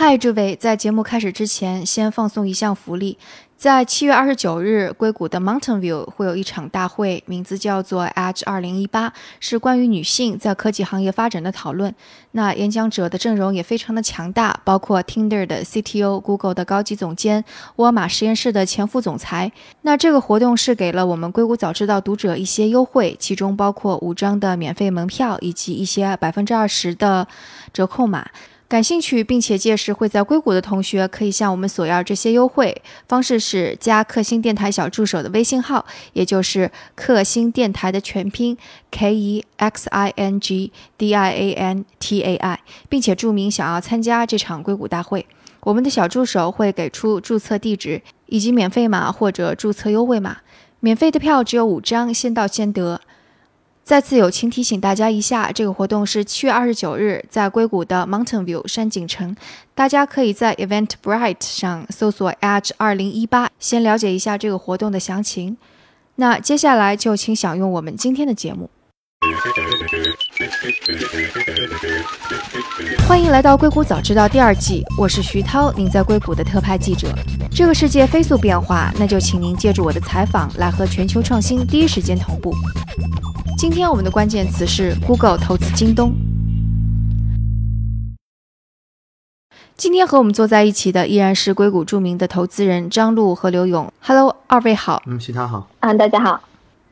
嗨，诸位，在节目开始之前，先放送一项福利。在七月二十九日，硅谷的 Mountain View 会有一场大会，名字叫做 Edge 二零一八，是关于女性在科技行业发展的讨论。那演讲者的阵容也非常的强大，包括 Tinder 的 CTO、Google 的高级总监、沃尔玛实验室的前副总裁。那这个活动是给了我们硅谷早知道读者一些优惠，其中包括五张的免费门票以及一些百分之二十的折扣码。感兴趣并且届时会在硅谷的同学，可以向我们索要这些优惠。方式是加克星电台小助手的微信号，也就是克星电台的全拼 K E X I N G D I A N T A I，并且注明想要参加这场硅谷大会。我们的小助手会给出注册地址以及免费码或者注册优惠码。免费的票只有五张，先到先得。再次友情提醒大家一下，这个活动是七月二十九日在硅谷的 Mountain View 山景城，大家可以在 Eventbrite 上搜索 Edge 二零一八，先了解一下这个活动的详情。那接下来就请享用我们今天的节目。欢迎来到硅谷早知道第二季，我是徐涛，您在硅谷的特派记者。这个世界飞速变化，那就请您借助我的采访来和全球创新第一时间同步。今天我们的关键词是 Google 投资京东。今天和我们坐在一起的依然是硅谷著名的投资人张璐和刘勇。Hello，二位好。嗯，徐涛好。啊，大家好。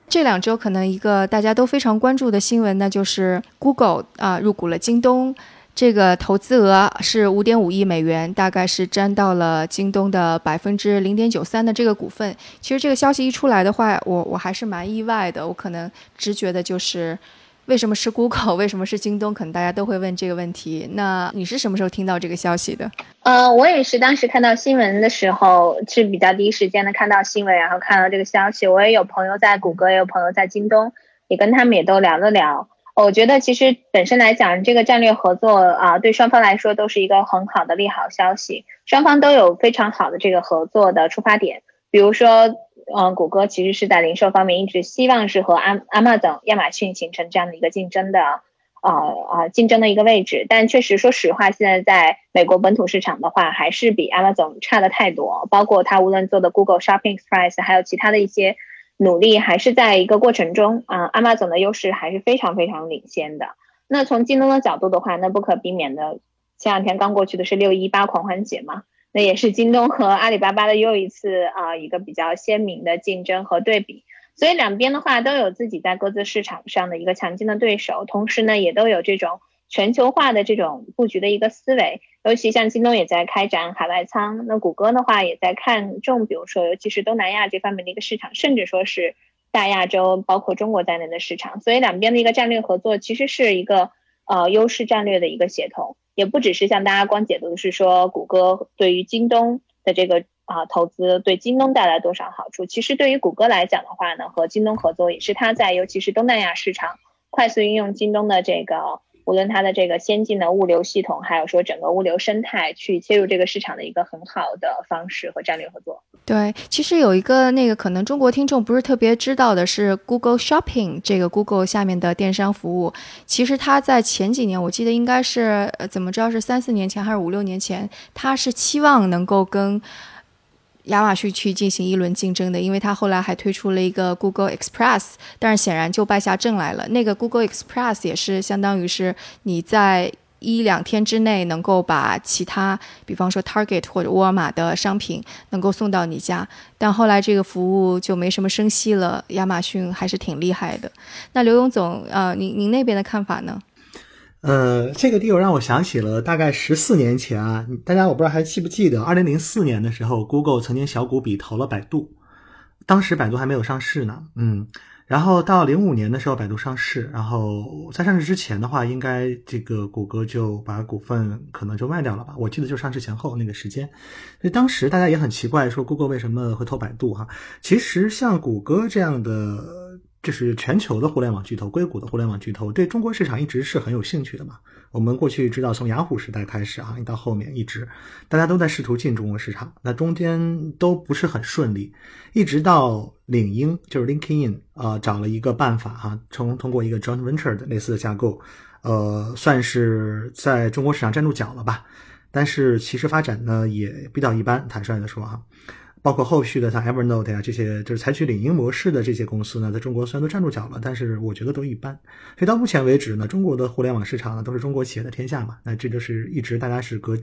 这两周可能一个大家都非常关注的新闻，那就是 Google 啊入股了京东。这个投资额是五点五亿美元，大概是占到了京东的百分之零点九三的这个股份。其实这个消息一出来的话，我我还是蛮意外的。我可能直觉的就是，为什么是 Google，为什么是京东？可能大家都会问这个问题。那你是什么时候听到这个消息的？呃，我也是当时看到新闻的时候是比较第一时间的看到新闻，然后看到这个消息。我也有朋友在谷歌，也有朋友在京东，也跟他们也都聊了聊。我觉得其实本身来讲，这个战略合作啊，对双方来说都是一个很好的利好消息。双方都有非常好的这个合作的出发点。比如说，嗯，谷歌其实是在零售方面一直希望是和阿阿玛等亚马逊形成这样的一个竞争的，啊啊，竞争的一个位置。但确实，说实话，现在在美国本土市场的话，还是比 Amazon 差的太多。包括它无论做的 Google Shopping Express，还有其他的一些。努力还是在一个过程中啊，阿玛总的优势还是非常非常领先的。那从京东的角度的话，那不可避免的，前两天刚过去的是六一八狂欢节嘛，那也是京东和阿里巴巴的又一次啊一个比较鲜明的竞争和对比。所以两边的话都有自己在各自市场上的一个强劲的对手，同时呢也都有这种。全球化的这种布局的一个思维，尤其像京东也在开展海外仓，那谷歌的话也在看重，比如说尤其是东南亚这方面的一个市场，甚至说是大亚洲，包括中国在内的市场。所以两边的一个战略合作，其实是一个呃优势战略的一个协同，也不只是像大家光解读的是说谷歌对于京东的这个啊投资对京东带来多少好处，其实对于谷歌来讲的话呢，和京东合作也是它在尤其是东南亚市场快速运用京东的这个。无论它的这个先进的物流系统，还有说整个物流生态，去切入这个市场的一个很好的方式和战略合作。对，其实有一个那个可能中国听众不是特别知道的是，Google Shopping 这个 Google 下面的电商服务，其实它在前几年，我记得应该是呃怎么着是三四年前还是五六年前，它是期望能够跟。亚马逊去进行一轮竞争的，因为它后来还推出了一个 Google Express，但是显然就败下阵来了。那个 Google Express 也是相当于是你在一两天之内能够把其他，比方说 Target 或者沃尔玛的商品能够送到你家，但后来这个服务就没什么声息了。亚马逊还是挺厉害的。那刘勇总，呃，您您那边的看法呢？呃，这个地方让我想起了大概十四年前啊，大家我不知道还记不记得，二零零四年的时候，Google 曾经小股比投了百度，当时百度还没有上市呢，嗯，然后到零五年的时候，百度上市，然后在上市之前的话，应该这个谷歌就把股份可能就卖掉了吧？我记得就上市前后那个时间，所以当时大家也很奇怪，说 Google 为什么会投百度哈？其实像谷歌这样的。这是全球的互联网巨头，硅谷的互联网巨头，对中国市场一直是很有兴趣的嘛。我们过去知道，从雅虎时代开始啊，到后面一直，大家都在试图进中国市场，那中间都不是很顺利，一直到领英就是 LinkedIn 啊，找了一个办法哈，从通过一个 joint venture 的类似的架构，呃，算是在中国市场站住脚了吧。但是其实发展呢也比较一般，坦率的说哈。包括后续的像 Evernote 呀这些，就是采取领英模式的这些公司呢，在中国虽然都站住脚了，但是我觉得都一般。所以到目前为止呢，中国的互联网市场呢都是中国企业的天下嘛，那这就是一直大家是隔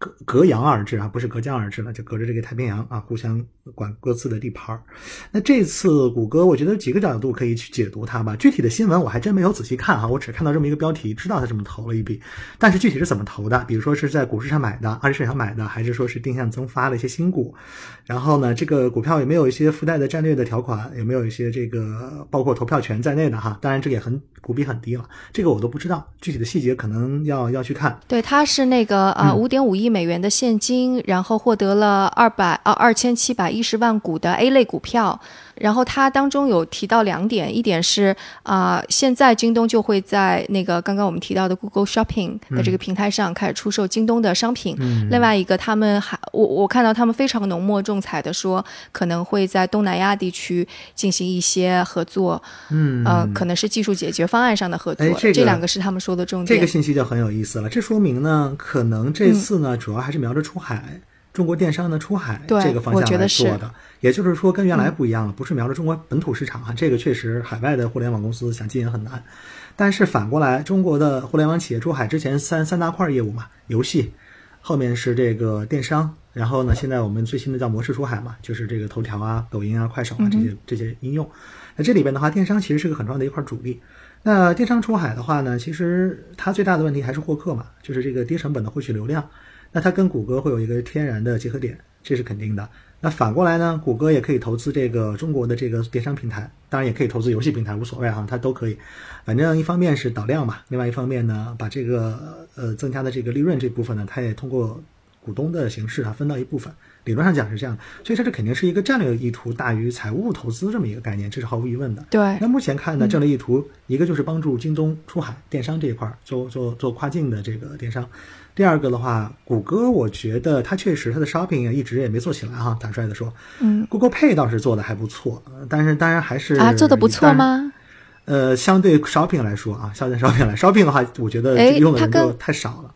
隔隔洋而治啊，不是隔江而治了，就隔着这个太平洋啊，互相管各自的地盘儿。那这次谷歌，我觉得几个角度可以去解读它吧。具体的新闻我还真没有仔细看哈，我只看到这么一个标题，知道它这么投了一笔，但是具体是怎么投的，比如说是在股市上买的，二级市场买的，还是说是定向增发了一些新股？然后呢，这个股票有没有一些附带的战略的条款？有没有一些这个包括投票权在内的哈？当然，这也很股比很低了，这个我都不知道，具体的细节可能要要去看。对，它是那个呃五点五亿美元的现金，然后获得了二百啊二千七百一十万股的 A 类股票。然后它当中有提到两点，一点是啊，现在京东就会在那个刚刚我们提到的 Google Shopping 的这个平台上开始出售京东的商品。另外一个，他们还我我看到他们非常浓墨重彩的说，可能会在东南亚地区进行一些合作。嗯，呃，可能是技术解决方案上的合作。这这两个是他们说的重点。这个信息就很有意思了，这说明呢，可能这次呢，主要还是瞄着出海。中国电商的出海这个方向来做的，也就是说跟原来不一样了，不是瞄着中国本土市场啊，这个确实海外的互联网公司想进也很难。但是反过来，中国的互联网企业出海之前三三大块业务嘛，游戏，后面是这个电商，然后呢，现在我们最新的叫模式出海嘛，就是这个头条啊、抖音啊、快手啊这些这些应用。那这里边的话，电商其实是个很重要的一块主力。那电商出海的话呢，其实它最大的问题还是获客嘛，就是这个低成本的获取流量。那它跟谷歌会有一个天然的结合点，这是肯定的。那反过来呢，谷歌也可以投资这个中国的这个电商平台，当然也可以投资游戏平台，无所谓哈，它都可以。反正一方面是导量嘛，另外一方面呢，把这个呃增加的这个利润这部分呢，它也通过股东的形式啊分到一部分。理论上讲是这样，所以它这肯定是一个战略意图大于财务投资这么一个概念，这是毫无疑问的。对。那目前看呢，战略意图一个就是帮助京东出海电商这一块做做做跨境的这个电商。第二个的话，谷歌我觉得它确实它的 shopping 一直也没做起来哈，坦率的说，嗯，Google Pay 倒是做的还不错，但是当然还是啊，做的不错吗？呃，相对 shopping 来说啊，相对 shopping 来 shopping 的话，我觉得用的人就太少了。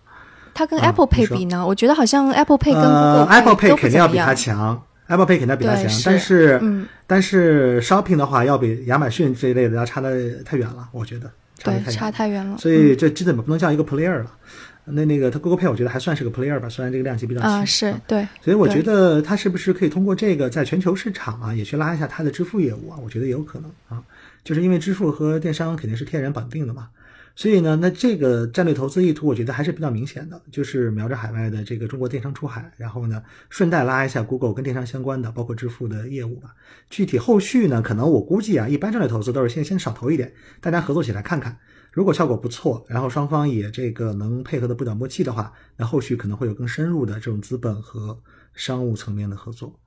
它跟 Apple Pay 比呢？我觉得好像 Apple Pay 跟 Google Apple Pay 肯定要比它强，Apple Pay 肯定要比它强，但是但是 shopping 的话要比亚马逊这一类的要差的太远了，我觉得对差太远了，所以这基本不能叫一个 player 了。那那个它 Google Pay 我觉得还算是个 player 吧，虽然这个量级比较轻啊，是对，所以我觉得它是不是可以通过这个在全球市场啊，也去拉一下它的支付业务啊？我觉得也有可能啊，就是因为支付和电商肯定是天然绑定的嘛，所以呢，那这个战略投资意图我觉得还是比较明显的，就是瞄着海外的这个中国电商出海，然后呢顺带拉一下 Google 跟电商相关的，包括支付的业务吧。具体后续呢，可能我估计啊，一般战略投资都是先先少投一点，大家合作起来看看。如果效果不错，然后双方也这个能配合的不短默契的话，那后续可能会有更深入的这种资本和商务层面的合作。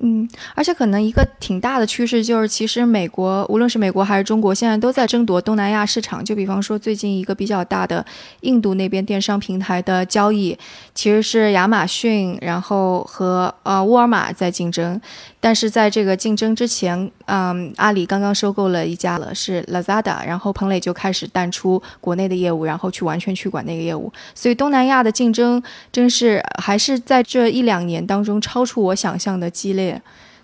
嗯，而且可能一个挺大的趋势就是，其实美国无论是美国还是中国，现在都在争夺东南亚市场。就比方说，最近一个比较大的印度那边电商平台的交易，其实是亚马逊，然后和呃沃尔玛在竞争。但是在这个竞争之前，嗯，阿里刚刚收购了一家了，是 Lazada，然后彭磊就开始淡出国内的业务，然后去完全去管那个业务。所以东南亚的竞争真是还是在这一两年当中超出我想象的激烈，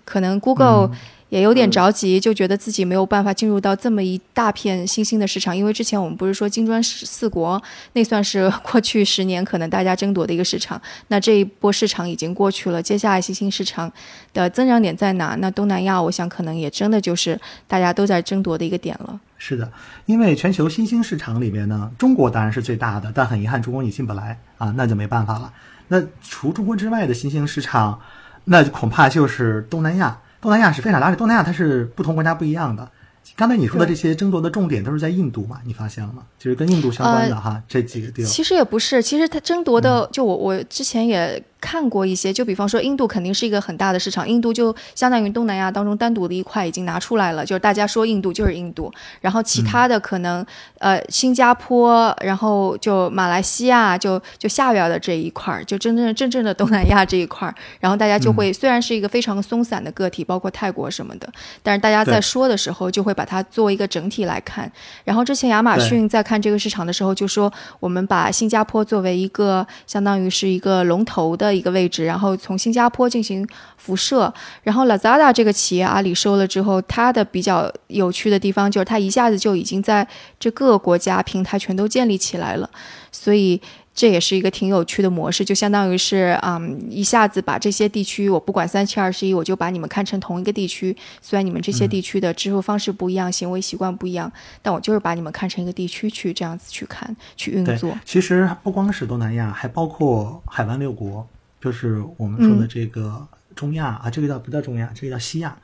可能 Google。也有点着急，就觉得自己没有办法进入到这么一大片新兴的市场，因为之前我们不是说金砖四国那算是过去十年可能大家争夺的一个市场，那这一波市场已经过去了，接下来新兴市场的增长点在哪？那东南亚，我想可能也真的就是大家都在争夺的一个点了。是的，因为全球新兴市场里面呢，中国当然是最大的，但很遗憾中国你进不来啊，那就没办法了。那除中国之外的新兴市场，那恐怕就是东南亚。东南亚是非常而且东南亚它是不同国家不一样的。刚才你说的这些争夺的重点都是在印度嘛？你发现了吗？就是跟印度相关的哈，这几个地方。其实也不是，其实它争夺的，就我我之前也。看过一些，就比方说印度肯定是一个很大的市场，印度就相当于东南亚当中单独的一块已经拿出来了，就是大家说印度就是印度，然后其他的可能呃新加坡，然后就马来西亚，就就下边的这一块，就真正真正的东南亚这一块，然后大家就会虽然是一个非常松散的个体，包括泰国什么的，但是大家在说的时候就会把它作为一个整体来看。然后之前亚马逊在看这个市场的时候就说，我们把新加坡作为一个相当于是一个龙头的一个位置，然后从新加坡进行辐射。然后 Lazada 这个企业阿里收了之后，它的比较有趣的地方就是它一下子就已经在这各个国家平台全都建立起来了，所以。这也是一个挺有趣的模式，就相当于是，嗯，一下子把这些地区，我不管三七二十一，我就把你们看成同一个地区。虽然你们这些地区的支付方式不一样，行为习惯不一样，但我就是把你们看成一个地区去这样子去看，去运作。其实不光是东南亚，还包括海湾六国，就是我们说的这个中亚啊，这个叫不叫中亚？这个叫西亚，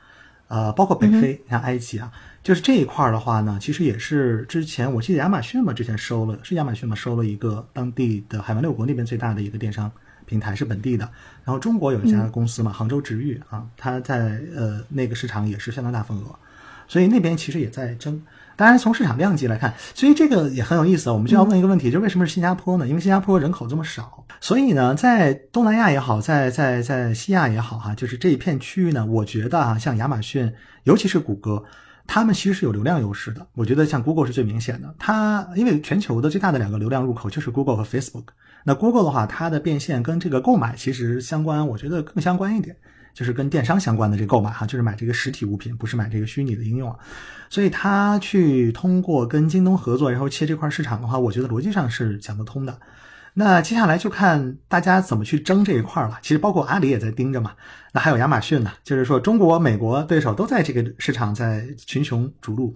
呃，包括北非，像埃及啊。就是这一块儿的话呢，其实也是之前我记得亚马逊嘛，之前收了是亚马逊嘛，收了一个当地的海湾六国那边最大的一个电商平台是本地的。然后中国有一家公司嘛，杭州直遇啊，它在呃那个市场也是相当大份额，所以那边其实也在争。当然从市场量级来看，所以这个也很有意思。我们就要问一个问题，就是为什么是新加坡呢？因为新加坡人口这么少，所以呢，在东南亚也好，在在在西亚也好哈，就是这一片区域呢，我觉得啊，像亚马逊，尤其是谷歌。他们其实是有流量优势的，我觉得像 Google 是最明显的。它因为全球的最大的两个流量入口就是 Google 和 Facebook。那 Google 的话，它的变现跟这个购买其实相关，我觉得更相关一点，就是跟电商相关的这购买哈，就是买这个实体物品，不是买这个虚拟的应用。所以他去通过跟京东合作，然后切这块市场的话，我觉得逻辑上是讲得通的。那接下来就看大家怎么去争这一块了。其实包括阿里也在盯着嘛。那还有亚马逊呢，就是说中国、美国对手都在这个市场在群雄逐鹿。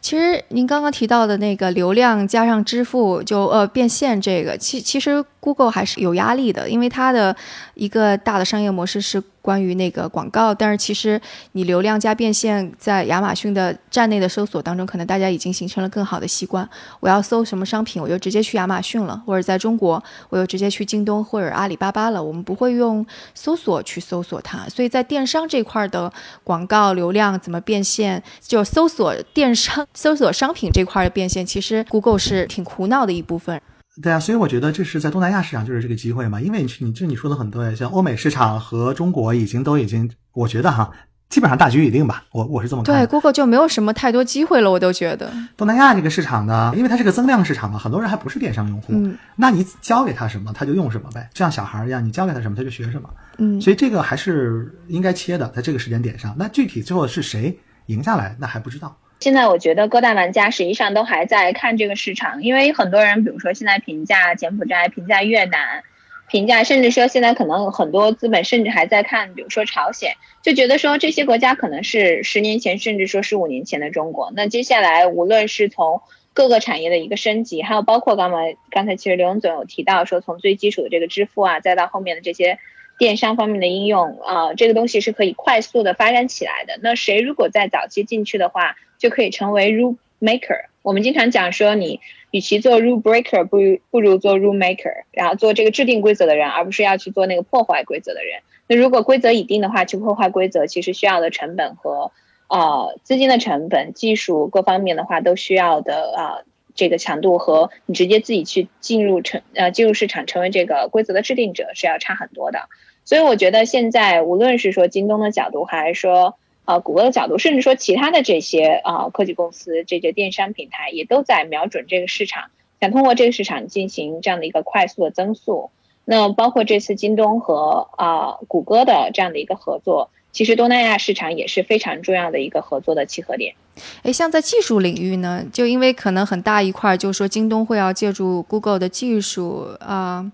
其实您刚刚提到的那个流量加上支付，就呃变现这个，其其实 Google 还是有压力的，因为它的一个大的商业模式是。关于那个广告，但是其实你流量加变现，在亚马逊的站内的搜索当中，可能大家已经形成了更好的习惯。我要搜什么商品，我就直接去亚马逊了，或者在中国，我就直接去京东或者阿里巴巴了。我们不会用搜索去搜索它，所以在电商这块的广告流量怎么变现，就搜索电商、搜索商品这块的变现，其实 Google 是挺苦恼的一部分。对啊，所以我觉得这是在东南亚市场就是这个机会嘛，因为你你这你说的很对，像欧美市场和中国已经都已经，我觉得哈，基本上大局已定吧，我我是这么看。对，Google 就没有什么太多机会了，我都觉得。东南亚这个市场呢，因为它是个增量市场嘛，很多人还不是电商用户，嗯，那你教给他什么，他就用什么呗，就像小孩一样，你教给他什么，他就学什么，嗯，所以这个还是应该切的，在这个时间点上。那具体最后是谁赢下来，那还不知道。现在我觉得各大玩家实际上都还在看这个市场，因为很多人，比如说现在评价柬埔寨、评价越南、评价，甚至说现在可能很多资本甚至还在看，比如说朝鲜，就觉得说这些国家可能是十年前，甚至说十五年前的中国。那接下来无论是从各个产业的一个升级，还有包括刚才刚才其实刘总有提到说，从最基础的这个支付啊，再到后面的这些电商方面的应用啊，这个东西是可以快速的发展起来的。那谁如果在早期进去的话，就可以成为 rule maker。我们经常讲说，你与其做 rule breaker，不如不如做 rule maker，然后做这个制定规则的人，而不是要去做那个破坏规则的人。那如果规则已定的话，去破坏规则，其实需要的成本和呃资金的成本、技术各方面的话，都需要的啊这个强度和你直接自己去进入成呃进入市场成为这个规则的制定者是要差很多的。所以我觉得现在无论是说京东的角度，还是说啊，谷歌的角度，甚至说其他的这些啊科技公司、这些电商平台，也都在瞄准这个市场，想通过这个市场进行这样的一个快速的增速。那包括这次京东和啊谷歌的这样的一个合作，其实东南亚市场也是非常重要的一个合作的契合点。诶，像在技术领域呢，就因为可能很大一块，就是说京东会要借助 Google 的技术啊。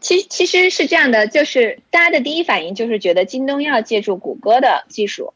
其其实是这样的，就是大家的第一反应就是觉得京东要借助谷歌的技术。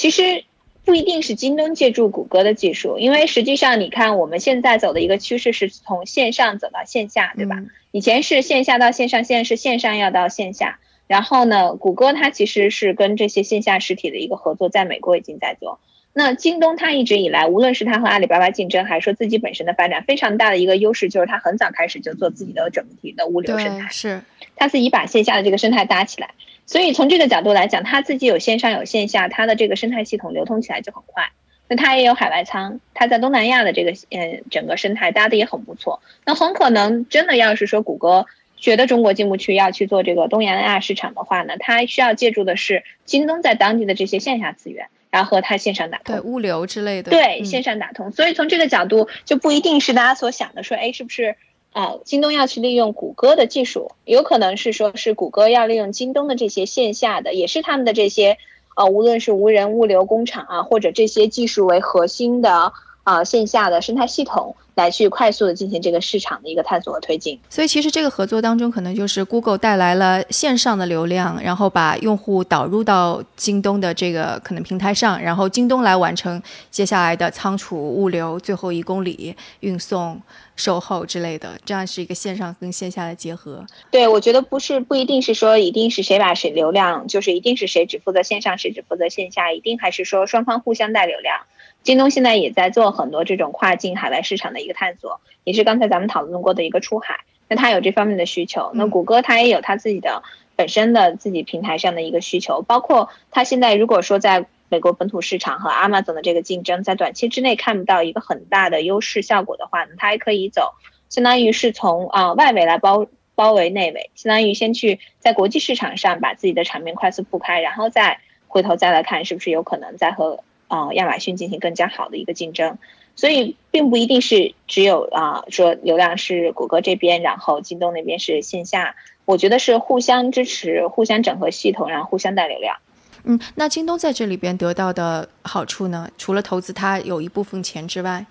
其实不一定是京东借助谷歌的技术，因为实际上你看我们现在走的一个趋势是从线上走到线下，对吧？以前是线下到线上，现在是线上要到线下。然后呢，谷歌它其实是跟这些线下实体的一个合作，在美国已经在做。那京东它一直以来，无论是它和阿里巴巴竞争，还是说自己本身的发展，非常大的一个优势就是它很早开始就做自己的整体的物流生态，是它自己把线下的这个生态搭起来。所以从这个角度来讲，它自己有线上有线下，它的这个生态系统流通起来就很快。那它也有海外仓，它在东南亚的这个嗯整个生态搭的也很不错。那很可能真的要是说谷歌觉得中国进不去，要去做这个东南亚市场的话呢，它需要借助的是京东在当地的这些线下资源。然后和它线上打通，对物流之类的，对线上打通。所以从这个角度，就不一定是大家所想的说，哎，是不是啊？京东要去利用谷歌的技术，有可能是说是谷歌要利用京东的这些线下的，也是他们的这些呃，无论是无人物流工厂啊，或者这些技术为核心的。啊，线下的生态系统来去快速的进行这个市场的一个探索和推进。所以其实这个合作当中，可能就是 Google 带来了线上的流量，然后把用户导入到京东的这个可能平台上，然后京东来完成接下来的仓储、物流、最后一公里运送、售后之类的，这样是一个线上跟线下的结合。对，我觉得不是不一定是说一定是谁把谁流量，就是一定是谁只负责线上，谁只负责线下，一定还是说双方互相带流量。京东现在也在做很多这种跨境海外市场的一个探索，也是刚才咱们讨论过的一个出海。那它有这方面的需求，那谷歌它也有它自己的本身的自己平台上的一个需求，包括它现在如果说在美国本土市场和 Amazon 的这个竞争，在短期之内看不到一个很大的优势效果的话呢，它还可以走，相当于是从啊外围来包包围内围，相当于先去在国际市场上把自己的场面快速铺开，然后再回头再来看是不是有可能再和。啊，亚马逊进行更加好的一个竞争，所以并不一定是只有啊说流量是谷歌这边，然后京东那边是线下，我觉得是互相支持、互相整合系统，然后互相带流量。嗯，那京东在这里边得到的好处呢？除了投资它有一部分钱之外，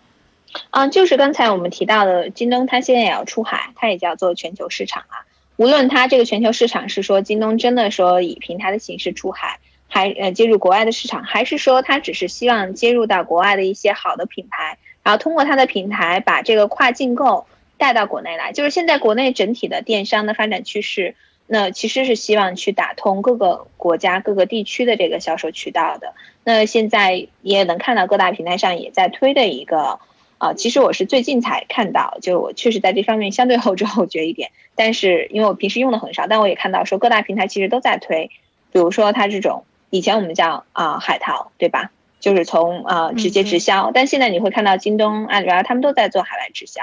啊，就是刚才我们提到的，京东它现在也要出海，它也叫做全球市场啊。无论它这个全球市场是说京东真的说以平台的形式出海。还呃接入国外的市场，还是说他只是希望接入到国外的一些好的品牌，然后通过他的平台把这个跨境购带到国内来？就是现在国内整体的电商的发展趋势，那其实是希望去打通各个国家各个地区的这个销售渠道的。那现在也能看到各大平台上也在推的一个啊，其实我是最近才看到，就我确实在这方面相对后知后觉一点，但是因为我平时用的很少，但我也看到说各大平台其实都在推，比如说它这种。以前我们叫啊海淘，对吧？就是从啊直接直销，但现在你会看到京东、阿里巴巴他们都在做海外直销。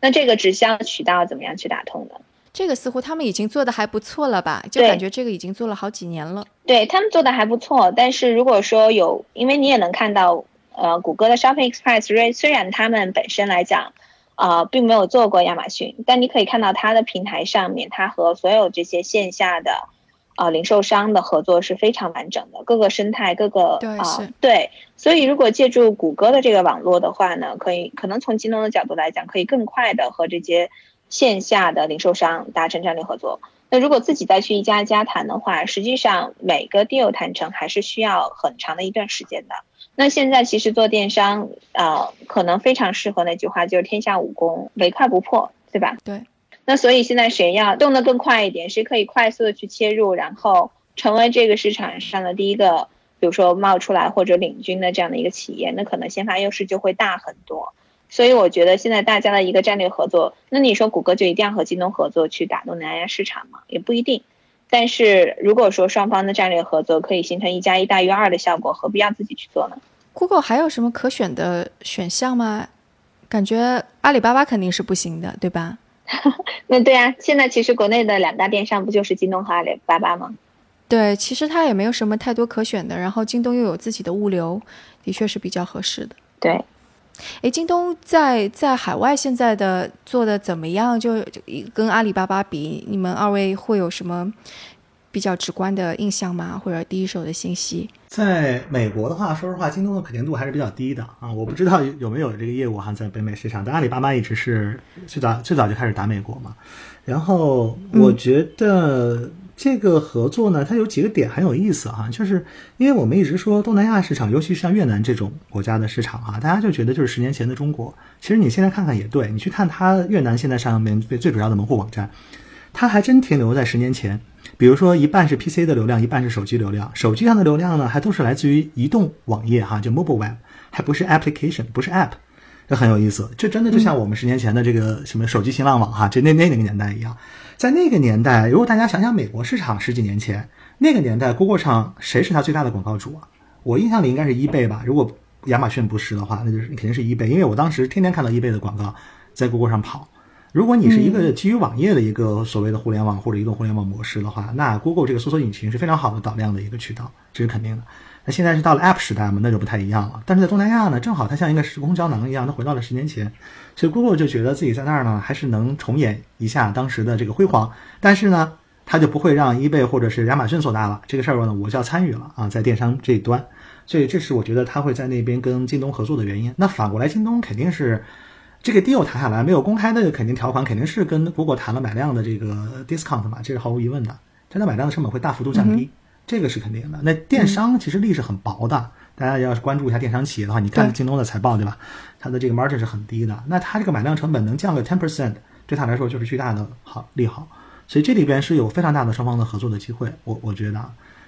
那这个直销渠道怎么样去打通呢？这个似乎他们已经做的还不错了吧？就感觉这个已经做了好几年了。对他们做的还不错，但是如果说有，因为你也能看到，呃，谷歌的 Shopping Express 虽然他们本身来讲啊并没有做过亚马逊，但你可以看到它的平台上面，它和所有这些线下的。啊，零售商的合作是非常完整的，各个生态，各个啊，对，所以如果借助谷歌的这个网络的话呢，可以可能从京东的角度来讲，可以更快的和这些线下的零售商达成战略合作。那如果自己再去一家一家谈的话，实际上每个 deal 谈成还是需要很长的一段时间的。那现在其实做电商啊，可能非常适合那句话，就是天下武功，唯快不破，对吧？对。那所以现在谁要动得更快一点，谁可以快速的去切入，然后成为这个市场上的第一个，比如说冒出来或者领军的这样的一个企业，那可能先发优势就会大很多。所以我觉得现在大家的一个战略合作，那你说谷歌就一定要和京东合作去打动南亚市场吗？也不一定。但是如果说双方的战略合作可以形成一加一大于二的效果，何必要自己去做呢？Google 还有什么可选的选项吗？感觉阿里巴巴肯定是不行的，对吧？那对啊，现在其实国内的两大电商不就是京东和阿里巴巴吗？对，其实它也没有什么太多可选的。然后京东又有自己的物流，的确是比较合适的。对，哎，京东在在海外现在的做的怎么样？就跟阿里巴巴比，你们二位会有什么？比较直观的印象吗？或者第一手的信息？在美国的话，说实话，京东的可见度还是比较低的啊。我不知道有没有这个业务哈，在北美市场。但阿里巴巴一直是最早最早就开始打美国嘛。然后我觉得这个合作呢，它有几个点很有意思哈。就是因为我们一直说东南亚市场，尤其是像越南这种国家的市场啊，大家就觉得就是十年前的中国。其实你现在看看也对，你去看它越南现在上面最最主要的门户网站，它还真停留在十年前。比如说，一半是 PC 的流量，一半是手机流量。手机上的流量呢，还都是来自于移动网页，哈，就 mobile web。还不是 application，不是 app，这很有意思。这真的就像我们十年前的这个什么手机新浪网哈，就那那那个年代一样。在那个年代，如果大家想想美国市场十几年前那个年代，Google 上谁是它最大的广告主啊？我印象里应该是 eBay 吧。如果亚马逊不是的话，那就是肯定是 eBay，因为我当时天天看到 eBay 的广告在 Google 上跑。如果你是一个基于网页的一个所谓的互联网或者移动互联网模式的话，那 Google 这个搜索引擎是非常好的导量的一个渠道，这是肯定的。那现在是到了 App 时代嘛，那就不太一样了。但是在东南亚呢，正好它像一个时空胶囊一样，它回到了十年前，所以 Google 就觉得自己在那儿呢，还是能重演一下当时的这个辉煌。但是呢，它就不会让 eBay 或者是亚马逊做大了。这个事儿呢，我就要参与了啊，在电商这一端。所以这是我觉得它会在那边跟京东合作的原因。那反过来，京东肯定是。这个 deal 谈下来没有公开的肯定条款，肯定是跟 Google 谈了买量的这个 discount 嘛，这是毫无疑问的。真的买量的成本会大幅度降低，这个是肯定的。那电商其实利是很薄的，大家要是关注一下电商企业的话，你看京东的财报对吧？它的这个 margin 是很低的，那它这个买量成本能降个 ten percent，对它来说就是巨大的好利好。所以这里边是有非常大的双方的合作的机会，我我觉得。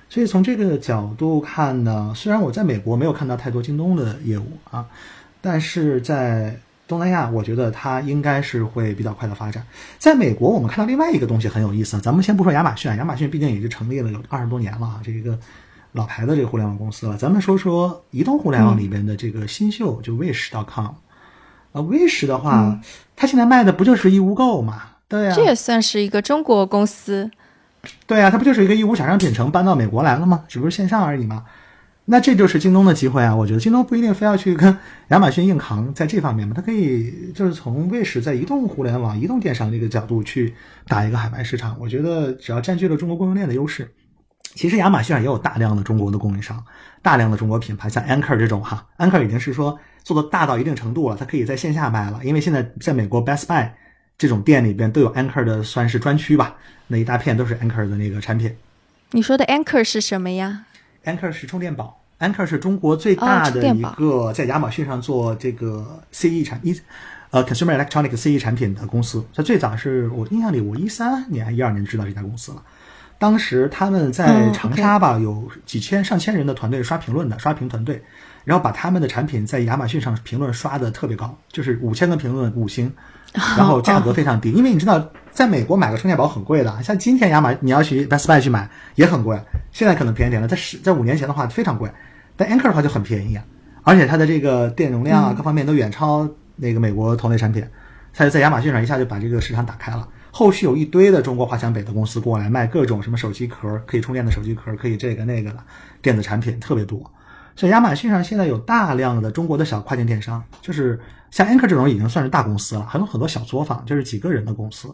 所以从这个角度看呢，虽然我在美国没有看到太多京东的业务啊，但是在东南亚，我觉得它应该是会比较快的发展。在美国，我们看到另外一个东西很有意思。咱们先不说亚马逊，亚马逊毕竟也就成立了有二十多年了啊，这一个老牌的这个互联网公司了。咱们说说移动互联网里边的这个新秀，就 Wish.com。啊，Wish 的话，它现在卖的不就是义乌购嘛？对呀，这也算是一个中国公司。对呀，它不就是一个义乌小商品城搬到美国来了吗？只不过线上而已嘛。那这就是京东的机会啊！我觉得京东不一定非要去跟 亚马逊硬扛在这方面嘛，它可以就是从 Wish 在移动互联网、移动电商这个角度去打一个海外市场。我觉得只要占据了中国供应链的优势，其实亚马逊上也有大量的中国的供应商、大量的中国品牌，像 Anchor 这种哈，Anchor 已经是说做的大到一定程度了，它可以在线下卖了，因为现在在美国 Best Buy 这种店里边都有 Anchor 的算是专区吧，那一大片都是 Anchor 的那个产品。你说的 Anchor 是什么呀？Anchor 是充电宝，Anchor 是中国最大的一个在亚马逊上做这个 CE 产一呃 consumer electronic CE 产品的公司。它最早是我印象里，我一三年、一二年知道这家公司了。当时他们在长沙吧，有几千上千人的团队刷评论的刷屏团队，然后把他们的产品在亚马逊上评论刷的特别高，就是五千个评论五星，然后价格非常低，因为你知道。在美国买个充电宝很贵的，像今天亚马你要去 Best Buy 去买也很贵，现在可能便宜点了。在十在五年前的话非常贵，但 Anker 的话就很便宜啊，而且它的这个电容量啊各方面都远超那个美国同类产品，它就在亚马逊上一下就把这个市场打开了。后续有一堆的中国华强北的公司过来卖各种什么手机壳可以充电的手机壳，可以这个那个的电子产品特别多。所以亚马逊上现在有大量的中国的小跨境电商，就是像 Anker 这种已经算是大公司了，还有很多小作坊，就是几个人的公司。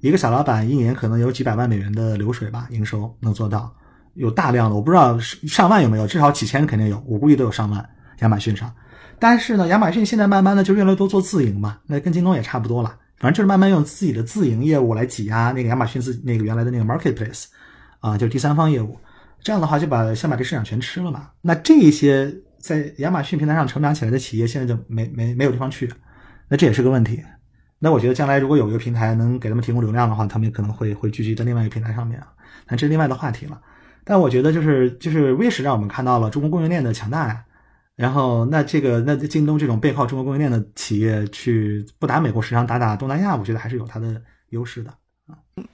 一个小老板一年可能有几百万美元的流水吧，营收能做到，有大量的，我不知道上万有没有，至少几千肯定有，我估计都有上万。亚马逊上，但是呢，亚马逊现在慢慢的就越来越多做自营嘛，那跟京东也差不多了，反正就是慢慢用自己的自营业务来挤压那个亚马逊自那个原来的那个 marketplace，啊，就是第三方业务，这样的话就把先把这市场全吃了嘛。那这一些在亚马逊平台上成长起来的企业，现在就没没没有地方去，那这也是个问题。那我觉得将来如果有一个平台能给他们提供流量的话，他们也可能会会聚集在另外一个平台上面啊。但这是另外的话题了。但我觉得就是就是 Wish 让我们看到了中国供应链的强大呀。然后那这个那京东这种背靠中国供应链的企业去不打美国市场打打东南亚，我觉得还是有它的优势的。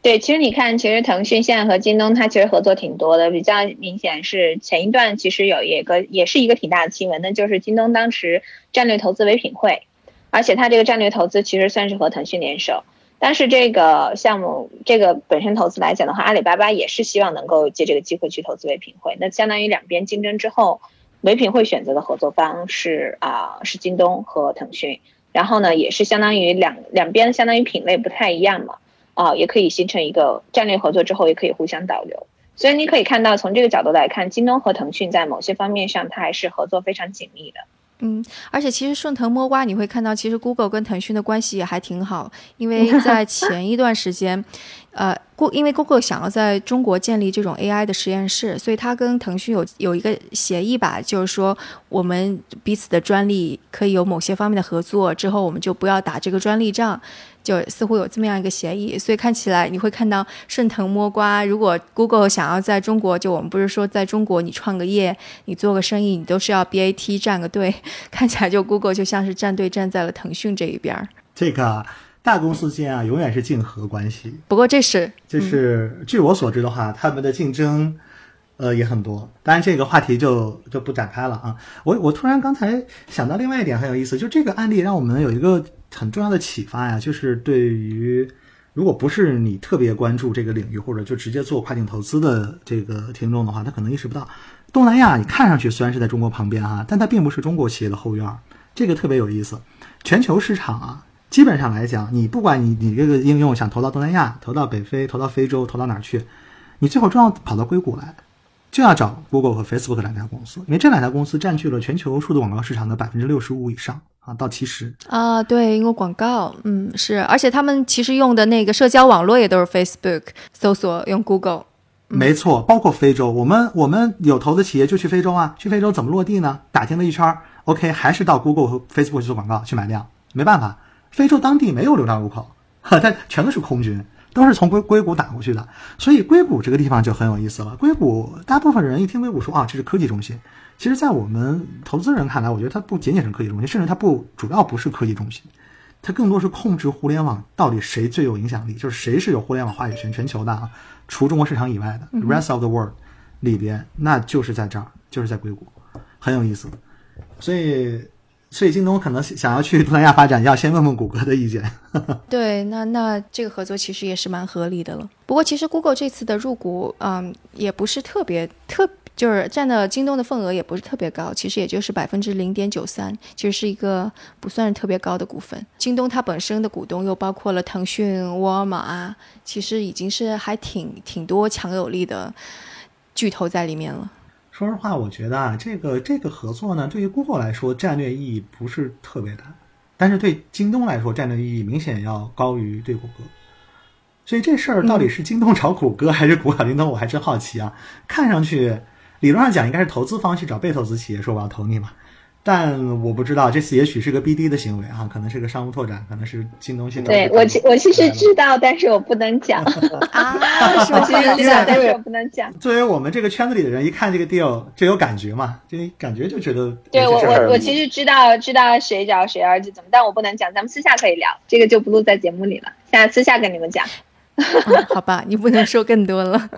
对，其实你看，其实腾讯现在和京东它其实合作挺多的，比较明显是前一段其实有一个也是一个挺大的新闻，那就是京东当时战略投资唯品会。而且它这个战略投资其实算是和腾讯联手，但是这个项目这个本身投资来讲的话，阿里巴巴也是希望能够借这个机会去投资唯品会。那相当于两边竞争之后，唯品会选择的合作方是啊是京东和腾讯，然后呢也是相当于两两边相当于品类不太一样嘛，啊也可以形成一个战略合作之后也可以互相导流。所以你可以看到从这个角度来看，京东和腾讯在某些方面上它还是合作非常紧密的。嗯，而且其实顺藤摸瓜，你会看到，其实 Google 跟腾讯的关系也还挺好，因为在前一段时间，呃，过因为 Google 想要在中国建立这种 AI 的实验室，所以它跟腾讯有有一个协议吧，就是说我们彼此的专利可以有某些方面的合作，之后我们就不要打这个专利仗。就似乎有这么样一个协议，所以看起来你会看到顺藤摸瓜。如果 Google 想要在中国，就我们不是说在中国你创个业，你做个生意，你都是要 BAT 站个队，看起来就 Google 就像是站队站在了腾讯这一边。这个大公司间啊，永远是竞合关系。不过这是，就是据我所知的话，他们的竞争。呃，也很多，当然这个话题就就不展开了啊。我我突然刚才想到另外一点很有意思，就这个案例让我们有一个很重要的启发呀，就是对于如果不是你特别关注这个领域，或者就直接做跨境投资的这个听众的话，他可能意识不到，东南亚你看上去虽然是在中国旁边哈，但它并不是中国企业的后院，这个特别有意思。全球市场啊，基本上来讲，你不管你你这个应用想投到东南亚，投到北非，投到非洲，投到哪儿去，你最后都要跑到硅谷来。就要找 Google 和 Facebook 两家公司，因为这两家公司占据了全球数字广告市场的百分之六十五以上啊，到七十啊，对，因为广告，嗯，是，而且他们其实用的那个社交网络也都是 Facebook，搜索用 Google，没错，包括非洲，我们我们有投资企业就去非洲啊，去非洲怎么落地呢？打听了一圈，OK，还是到 Google 和 Facebook 去做广告去买量，没办法，非洲当地没有流量入口，哈，它全都是空军。都是从硅硅谷打过去的，所以硅谷这个地方就很有意思了。硅谷大部分人一听硅谷说啊，这是科技中心。其实，在我们投资人看来，我觉得它不仅仅是科技中心，甚至它不主要不是科技中心，它更多是控制互联网到底谁最有影响力，就是谁是有互联网话语权全球的啊，除中国市场以外的 rest of the world 里边，那就是在这儿，就是在硅谷，很有意思。所以。所以京东可能想要去东南亚发展，要先问问谷歌的意见。对，那那这个合作其实也是蛮合理的了。不过其实 Google 这次的入股，嗯，也不是特别特，就是占的京东的份额也不是特别高，其实也就是百分之零点九三，其实是一个不算是特别高的股份。京东它本身的股东又包括了腾讯、沃尔玛，其实已经是还挺挺多强有力的巨头在里面了。说实话，我觉得啊，这个这个合作呢，对于 Google 来说战略意义不是特别大，但是对京东来说战略意义明显要高于对谷歌。所以这事儿到底是京东找谷歌还是谷歌找京东，我还真好奇啊。看上去理论上讲应该是投资方去找被投资企业说我要投你嘛。但我不知道，这次也许是个 BD 的行为啊，可能是个商务拓展，可能是京东去找。对我其我其实知道，但是我不能讲 啊，我其实知道，但是我不能讲。作为我们这个圈子里的人，一看这个 deal 就有感觉嘛，就感觉就觉得。对我我我其实知道知道谁找谁儿子怎么，但我不能讲，咱们私下可以聊，这个就不录在节目里了，现在私下跟你们讲。好吧，你不能说更多了。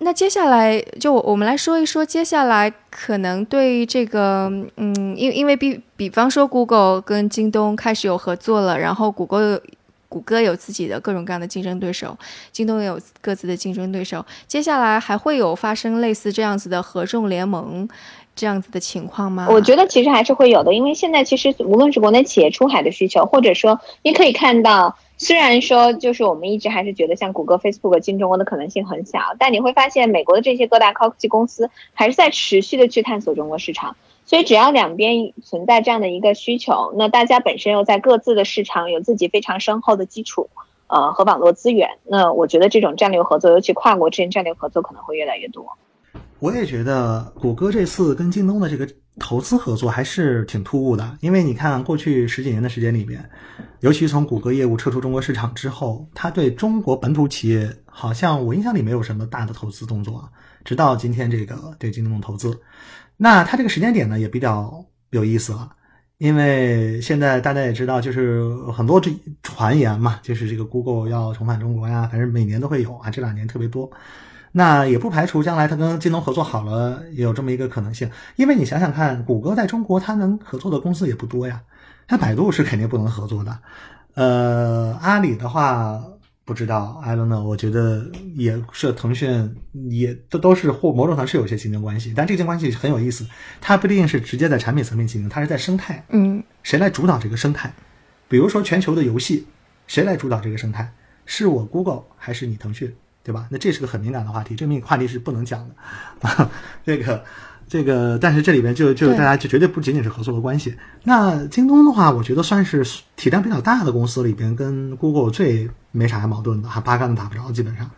那接下来就我们来说一说，接下来可能对这个，嗯，因因为比比方说，Google 跟京东开始有合作了，然后谷歌谷歌有自己的各种各样的竞争对手，京东也有各自的竞争对手，接下来还会有发生类似这样子的合众联盟这样子的情况吗？我觉得其实还是会有的，因为现在其实无论是国内企业出海的需求，或者说你可以看到。虽然说，就是我们一直还是觉得像谷歌、Facebook 进中国的可能性很小，但你会发现，美国的这些各大科技公司还是在持续的去探索中国市场。所以，只要两边存在这样的一个需求，那大家本身又在各自的市场有自己非常深厚的基础，呃，和网络资源，那我觉得这种战略合作，尤其跨国之间战略合作，可能会越来越多。我也觉得谷歌这次跟京东的这个投资合作还是挺突兀的，因为你看过去十几年的时间里边，尤其从谷歌业务撤出中国市场之后，他对中国本土企业好像我印象里没有什么大的投资动作，直到今天这个对京东的投资，那他这个时间点呢也比较有意思了，因为现在大家也知道，就是很多这传言嘛，就是这个 Google 要重返中国呀，反正每年都会有啊，这两年特别多。那也不排除将来它跟京东合作好了，也有这么一个可能性。因为你想想看，谷歌在中国它能合作的公司也不多呀。它百度是肯定不能合作的。呃，阿里的话不知道，I don't know。我觉得也是腾讯也都都是或某种上是有些竞争关系，但这个竞争关系很有意思。它不一定是直接在产品层面竞争，它是在生态。嗯，谁来主导这个生态？比如说全球的游戏，谁来主导这个生态？是我 Google 还是你腾讯？对吧？那这是个很敏感的话题，这个话题是不能讲的啊。这个，这个，但是这里边就就大家就绝对不仅仅是合作的关系。那京东的话，我觉得算是体量比较大的公司里边，跟 Google 最没啥矛盾的，哈，八竿子打不着，基本上。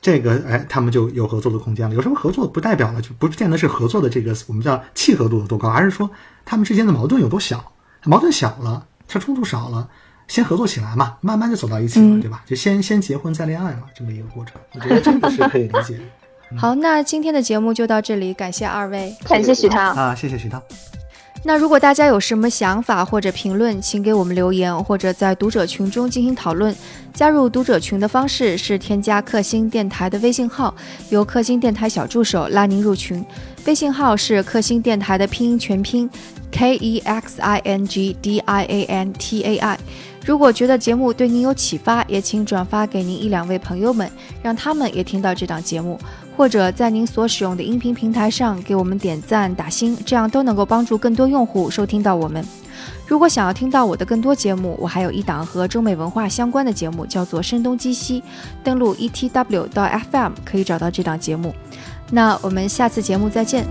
这个，哎，他们就有合作的空间了。有什么合作不代表了，就不见得是合作的这个我们叫契合度有多高，而是说他们之间的矛盾有多小。矛盾小了，它冲突少了。先合作起来嘛，慢慢就走到一起了，对吧？就先先结婚再恋爱嘛，这么一个过程，我觉得 这个是可以理解的。好，那今天的节目就到这里，感谢二位，感谢许涛啊，谢谢许涛。那如果大家有什么想法或者评论，请给我们留言，或者在读者群中进行讨论。加入读者群的方式是添加克星电台的微信号，由克星电台小助手拉您入群。微信号是克星电台的拼音全拼 K E X I N G D I A N T A I。如果觉得节目对您有启发，也请转发给您一两位朋友们，让他们也听到这档节目。或者在您所使用的音频平台上给我们点赞打星，这样都能够帮助更多用户收听到我们。如果想要听到我的更多节目，我还有一档和中美文化相关的节目，叫做《声东击西》，登录 etw 到 FM 可以找到这档节目。那我们下次节目再见。